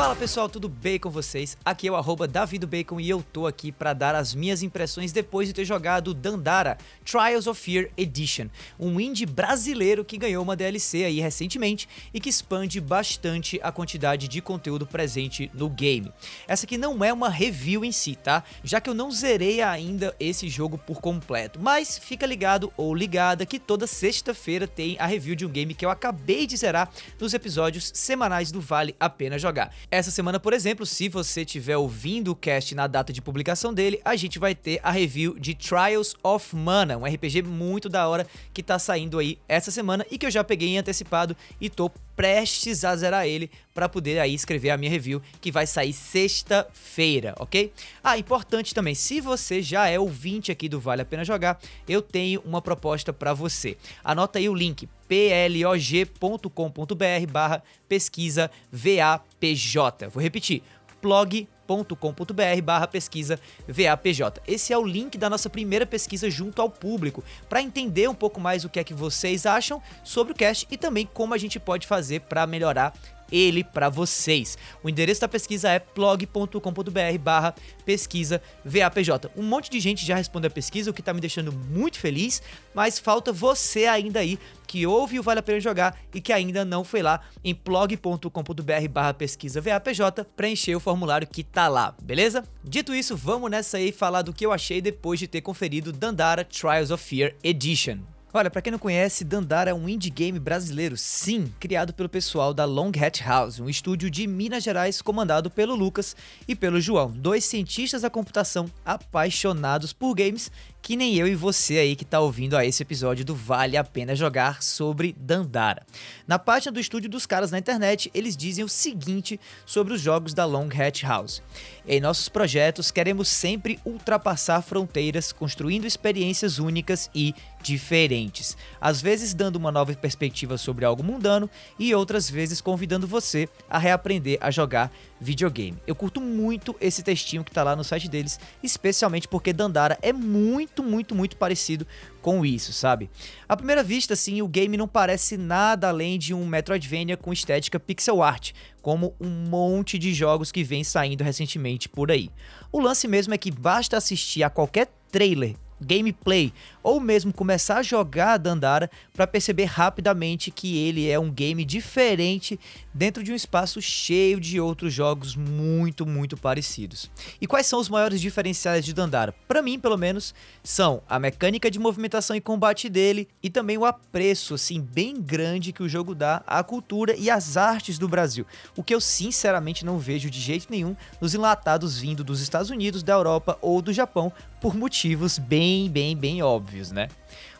Fala pessoal, tudo bem com vocês? Aqui é o arroba Bacon e eu tô aqui para dar as minhas impressões depois de ter jogado Dandara Trials of Fear Edition, um indie brasileiro que ganhou uma DLC aí recentemente e que expande bastante a quantidade de conteúdo presente no game. Essa aqui não é uma review em si, tá? Já que eu não zerei ainda esse jogo por completo, mas fica ligado ou ligada que toda sexta-feira tem a review de um game que eu acabei de zerar nos episódios semanais do Vale a Pena Jogar. Essa semana, por exemplo, se você estiver ouvindo o cast na data de publicação dele, a gente vai ter a review de Trials of Mana, um RPG muito da hora que tá saindo aí essa semana e que eu já peguei em antecipado e tô prestes a zerar ele para poder aí escrever a minha review que vai sair sexta-feira, ok? Ah, importante também, se você já é ouvinte aqui do Vale a Pena Jogar, eu tenho uma proposta para você. Anota aí o link plog.com.br barra pesquisa VAPJ. Vou repetir, blog.com.br barra pesquisa VAPJ. Esse é o link da nossa primeira pesquisa junto ao público, para entender um pouco mais o que é que vocês acham sobre o cast e também como a gente pode fazer para melhorar ele para vocês. O endereço da pesquisa é blog.com.br barra pesquisa VAPJ. Um monte de gente já respondeu a pesquisa, o que tá me deixando muito feliz, mas falta você ainda aí que ouve o Vale a Pena Jogar e que ainda não foi lá em blog.com.br barra pesquisa VAPJ preencher o formulário que tá lá, beleza? Dito isso, vamos nessa aí falar do que eu achei depois de ter conferido Dandara Trials of Fear Edition. Olha, para quem não conhece, Dandara é um indie game brasileiro, sim, criado pelo pessoal da Long Hat House, um estúdio de Minas Gerais comandado pelo Lucas e pelo João, dois cientistas da computação apaixonados por games que nem eu e você aí que tá ouvindo a esse episódio do Vale a Pena Jogar sobre Dandara. Na página do estúdio dos caras na internet, eles dizem o seguinte sobre os jogos da Long Hat House. Em nossos projetos, queremos sempre ultrapassar fronteiras, construindo experiências únicas e diferentes, às vezes dando uma nova perspectiva sobre algo mundano e outras vezes convidando você a reaprender a jogar videogame. Eu curto muito esse textinho que tá lá no site deles, especialmente porque Dandara é muito, muito, muito parecido com isso, sabe? À primeira vista, assim, o game não parece nada além de um Metroidvania com estética pixel art, como um monte de jogos que vem saindo recentemente por aí. O lance mesmo é que basta assistir a qualquer trailer gameplay ou mesmo começar a jogar Dandara para perceber rapidamente que ele é um game diferente dentro de um espaço cheio de outros jogos muito, muito parecidos. E quais são os maiores diferenciais de Dandara? Para mim, pelo menos, são a mecânica de movimentação e combate dele e também o apreço assim bem grande que o jogo dá à cultura e às artes do Brasil, o que eu sinceramente não vejo de jeito nenhum nos enlatados vindo dos Estados Unidos, da Europa ou do Japão por motivos bem, bem, bem óbvios, né?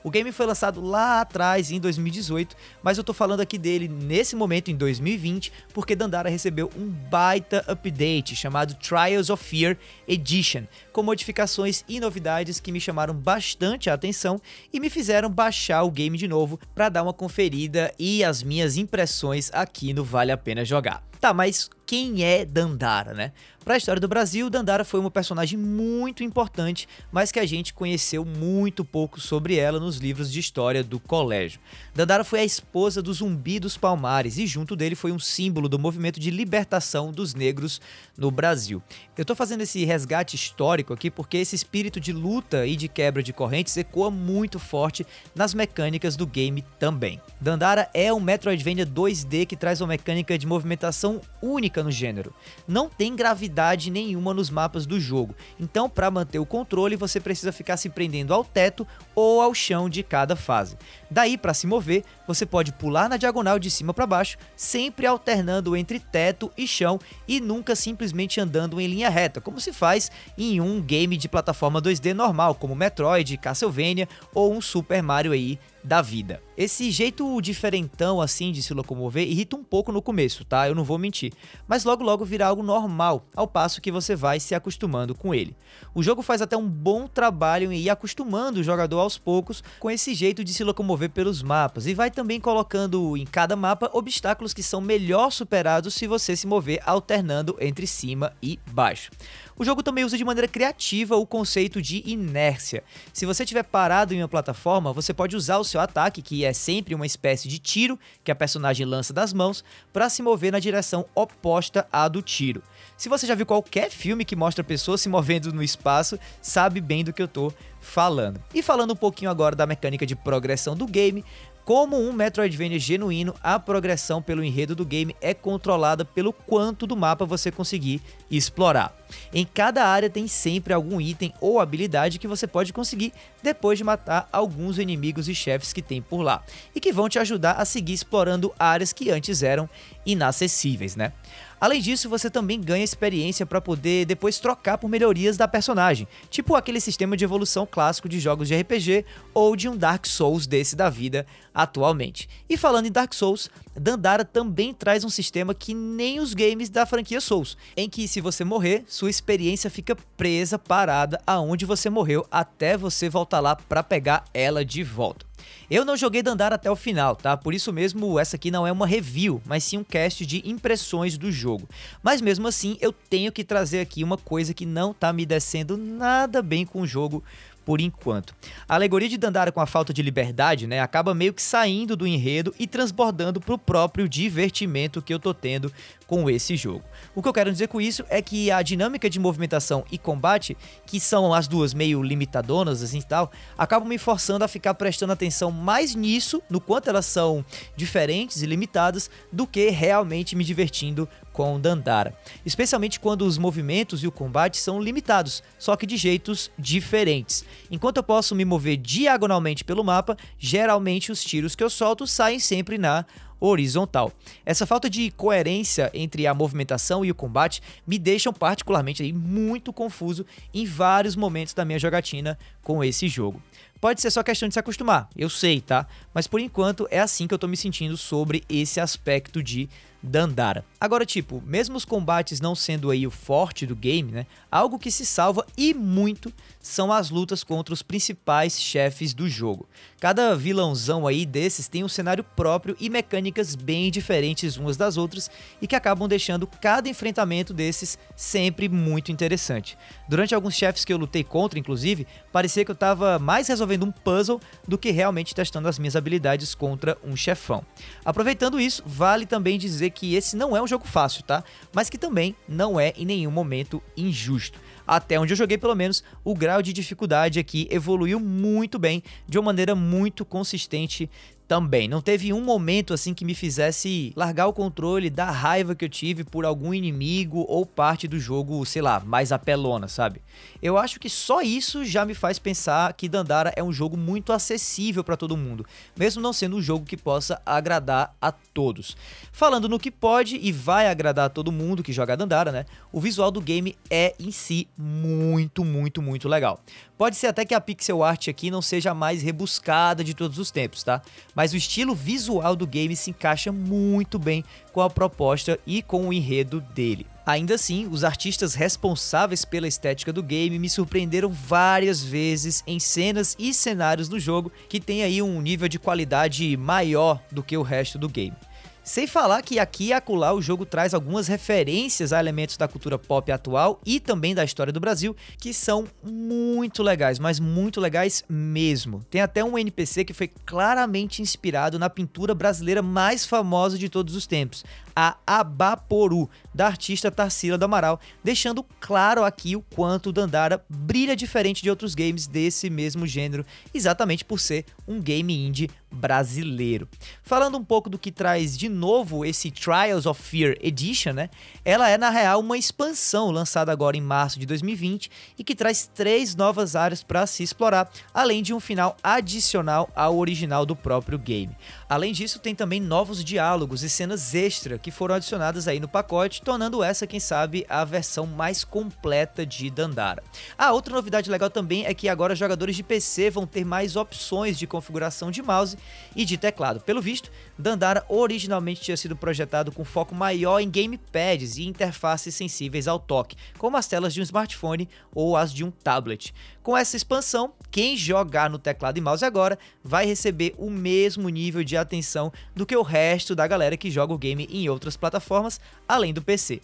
O game foi lançado lá atrás, em 2018, mas eu tô falando aqui dele nesse momento, em 2020, porque Dandara recebeu um baita update chamado Trials of Fear Edition, com modificações e novidades que me chamaram bastante a atenção e me fizeram baixar o game de novo para dar uma conferida e as minhas impressões aqui no Vale a Pena Jogar. Tá, mas quem é Dandara, né? Para a história do Brasil, Dandara foi uma personagem muito importante, mas que a gente conheceu muito pouco sobre ela nos livros de história do colégio. Dandara foi a esposa do Zumbi dos Palmares e junto dele foi um símbolo do movimento de libertação dos negros no Brasil. Eu tô fazendo esse resgate histórico aqui porque esse espírito de luta e de quebra de correntes ecoa muito forte nas mecânicas do game também. Dandara é um Metroidvania 2D que traz uma mecânica de movimentação única no gênero. Não tem gravidade nenhuma nos mapas do jogo, então para manter o controle você precisa ficar se prendendo ao teto ou ao chão de cada fase. Daí para se mover, você pode pular na diagonal de cima para baixo, sempre alternando entre teto e chão e nunca simplesmente andando em linha reta, como se faz em um game de plataforma 2D normal, como Metroid, Castlevania ou um Super Mario aí da vida. Esse jeito diferentão assim de se locomover irrita um pouco no começo, tá? Eu não vou mentir. Mas logo logo virá algo normal, ao passo que você vai se acostumando com ele. O jogo faz até um bom trabalho em ir acostumando o jogador aos poucos com esse jeito de se locomover pelos mapas e vai também colocando em cada mapa obstáculos que são melhor superados se você se mover alternando entre cima e baixo. O jogo também usa de maneira criativa o conceito de inércia. Se você estiver parado em uma plataforma, você pode usar o seu ataque, que é sempre uma espécie de tiro que a personagem lança das mãos, para se mover na direção oposta à do tiro. Se você já viu qualquer filme que mostra pessoas se movendo no espaço, sabe bem do que eu tô falando. E falando um pouquinho agora da mecânica de progressão do game, como um Metroidvania genuíno, a progressão pelo enredo do game é controlada pelo quanto do mapa você conseguir explorar. Em cada área tem sempre algum item ou habilidade que você pode conseguir depois de matar alguns inimigos e chefes que tem por lá, e que vão te ajudar a seguir explorando áreas que antes eram inacessíveis, né? Além disso, você também ganha experiência para poder depois trocar por melhorias da personagem, tipo aquele sistema de evolução clássico de jogos de RPG ou de um Dark Souls desse da vida atualmente. E falando em Dark Souls, Dandara também traz um sistema que nem os games da franquia Souls, em que se você morrer, sua experiência fica presa, parada aonde você morreu até você voltar lá para pegar ela de volta. Eu não joguei Dandara até o final, tá? Por isso mesmo, essa aqui não é uma review, mas sim um cast de impressões do jogo. Mas mesmo assim, eu tenho que trazer aqui uma coisa que não tá me descendo nada bem com o jogo por enquanto. A alegoria de Dandara com a falta de liberdade, né, acaba meio que saindo do enredo e transbordando pro próprio divertimento que eu tô tendo com esse jogo. O que eu quero dizer com isso é que a dinâmica de movimentação e combate, que são as duas meio limitadonas assim tal, acabam me forçando a ficar prestando atenção mais nisso, no quanto elas são diferentes e limitadas, do que realmente me divertindo com Dandara. Especialmente quando os movimentos e o combate são limitados, só que de jeitos diferentes. Enquanto eu posso me mover diagonalmente pelo mapa, geralmente os tiros que eu solto saem sempre na horizontal. Essa falta de coerência entre a movimentação e o combate me deixam particularmente aí muito confuso em vários momentos da minha jogatina com esse jogo. Pode ser só questão de se acostumar, eu sei, tá? Mas por enquanto é assim que eu tô me sentindo sobre esse aspecto de Dandara. Agora, tipo, mesmo os combates não sendo aí o forte do game, né? Algo que se salva e muito são as lutas contra os principais chefes do jogo. Cada vilãozão aí desses tem um cenário próprio e mecânicas bem diferentes umas das outras e que acabam deixando cada enfrentamento desses sempre muito interessante. Durante alguns chefes que eu lutei contra, inclusive, parecia que eu estava mais resolvendo um puzzle do que realmente testando as minhas habilidades contra um chefão. Aproveitando isso, vale também dizer que esse não é um jogo fácil, tá? Mas que também não é em nenhum momento injusto até onde eu joguei pelo menos, o grau de dificuldade aqui evoluiu muito bem, de uma maneira muito consistente também. Não teve um momento assim que me fizesse largar o controle da raiva que eu tive por algum inimigo ou parte do jogo, sei lá, mais apelona, sabe? Eu acho que só isso já me faz pensar que Dandara é um jogo muito acessível para todo mundo, mesmo não sendo um jogo que possa agradar a todos. Falando no que pode e vai agradar a todo mundo que joga Dandara, né? O visual do game é em si muito, muito, muito legal. Pode ser até que a pixel art aqui não seja a mais rebuscada de todos os tempos, tá? Mas o estilo visual do game se encaixa muito bem com a proposta e com o enredo dele. Ainda assim, os artistas responsáveis pela estética do game me surpreenderam várias vezes em cenas e cenários do jogo que tem aí um nível de qualidade maior do que o resto do game. Sem falar que aqui e acolá o jogo traz algumas referências a elementos da cultura pop atual e também da história do Brasil que são muito legais, mas muito legais mesmo. Tem até um NPC que foi claramente inspirado na pintura brasileira mais famosa de todos os tempos, a Abaporu, da artista Tarsila do Amaral, deixando claro aqui o quanto Dandara brilha diferente de outros games desse mesmo gênero, exatamente por ser um game indie brasileiro. Falando um pouco do que traz de novo esse Trials of Fear Edition, né? Ela é na real uma expansão lançada agora em março de 2020 e que traz três novas áreas para se explorar, além de um final adicional ao original do próprio game. Além disso, tem também novos diálogos e cenas extra que foram adicionadas aí no pacote, tornando essa, quem sabe, a versão mais completa de Dandara. A outra novidade legal também é que agora jogadores de PC vão ter mais opções de configuração de mouse e de teclado. Pelo visto, Dandara originalmente tinha sido projetado com foco maior em gamepads e interfaces sensíveis ao toque, como as telas de um smartphone ou as de um tablet. Com essa expansão, quem jogar no teclado e mouse agora vai receber o mesmo nível de atenção do que o resto da galera que joga o game em outras plataformas, além do PC.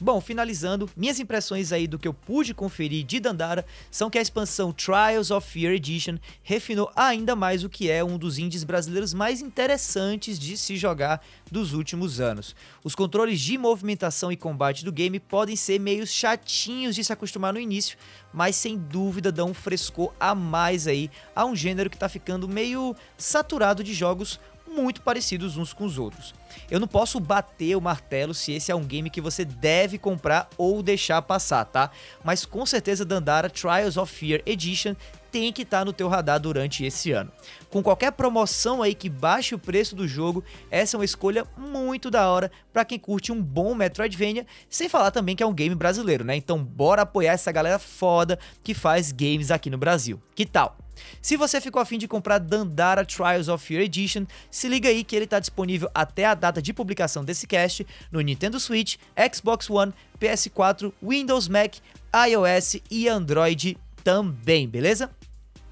Bom, finalizando, minhas impressões aí do que eu pude conferir de Dandara são que a expansão Trials of Fear Edition refinou ainda mais o que é um dos indies brasileiros mais interessantes de se jogar dos últimos anos. Os controles de movimentação e combate do game podem ser meio chatinhos de se acostumar no início, mas sem dúvida dão um frescor a mais aí a um gênero que está ficando meio saturado de jogos muito parecidos uns com os outros. Eu não posso bater o martelo se esse é um game que você deve comprar ou deixar passar, tá? Mas com certeza Dandara Trials of Fear Edition tem que estar tá no teu radar durante esse ano. Com qualquer promoção aí que baixe o preço do jogo, essa é uma escolha muito da hora para quem curte um bom Metroidvania, sem falar também que é um game brasileiro, né? Então bora apoiar essa galera foda que faz games aqui no Brasil. Que tal? Se você ficou afim de comprar Dandara Trials of Fear Edition, se liga aí que ele está disponível até a data de publicação desse cast no Nintendo Switch, Xbox One, PS4, Windows Mac, iOS e Android também, beleza?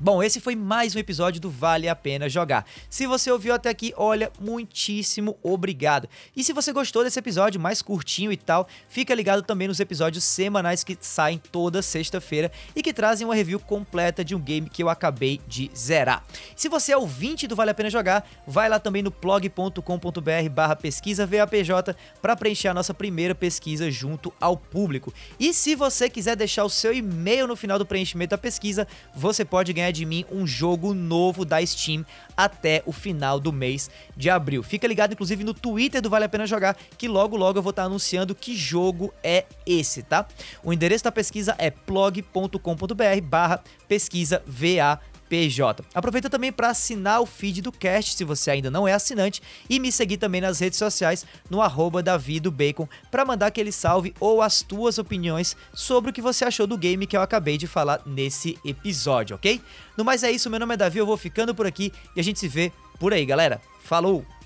Bom, esse foi mais um episódio do Vale a Pena Jogar. Se você ouviu até aqui, olha, muitíssimo obrigado. E se você gostou desse episódio mais curtinho e tal, fica ligado também nos episódios semanais que saem toda sexta-feira e que trazem uma review completa de um game que eu acabei de zerar. Se você é ouvinte do Vale a Pena Jogar, vai lá também no blog.com.br barra pesquisa VAPJ para preencher a nossa primeira pesquisa junto ao público. E se você quiser deixar o seu e-mail no final do preenchimento da pesquisa, você pode ganhar de mim um jogo novo da Steam até o final do mês de abril. Fica ligado, inclusive, no Twitter do Vale a Pena Jogar, que logo logo eu vou estar anunciando que jogo é esse, tá? O endereço da pesquisa é blog.com.br barra pesquisa VA PJ. Aproveita também para assinar o feed do cast se você ainda não é assinante e me seguir também nas redes sociais no arroba Bacon para mandar aquele salve ou as tuas opiniões sobre o que você achou do game que eu acabei de falar nesse episódio, ok? No mais é isso, meu nome é Davi, eu vou ficando por aqui e a gente se vê por aí, galera. Falou!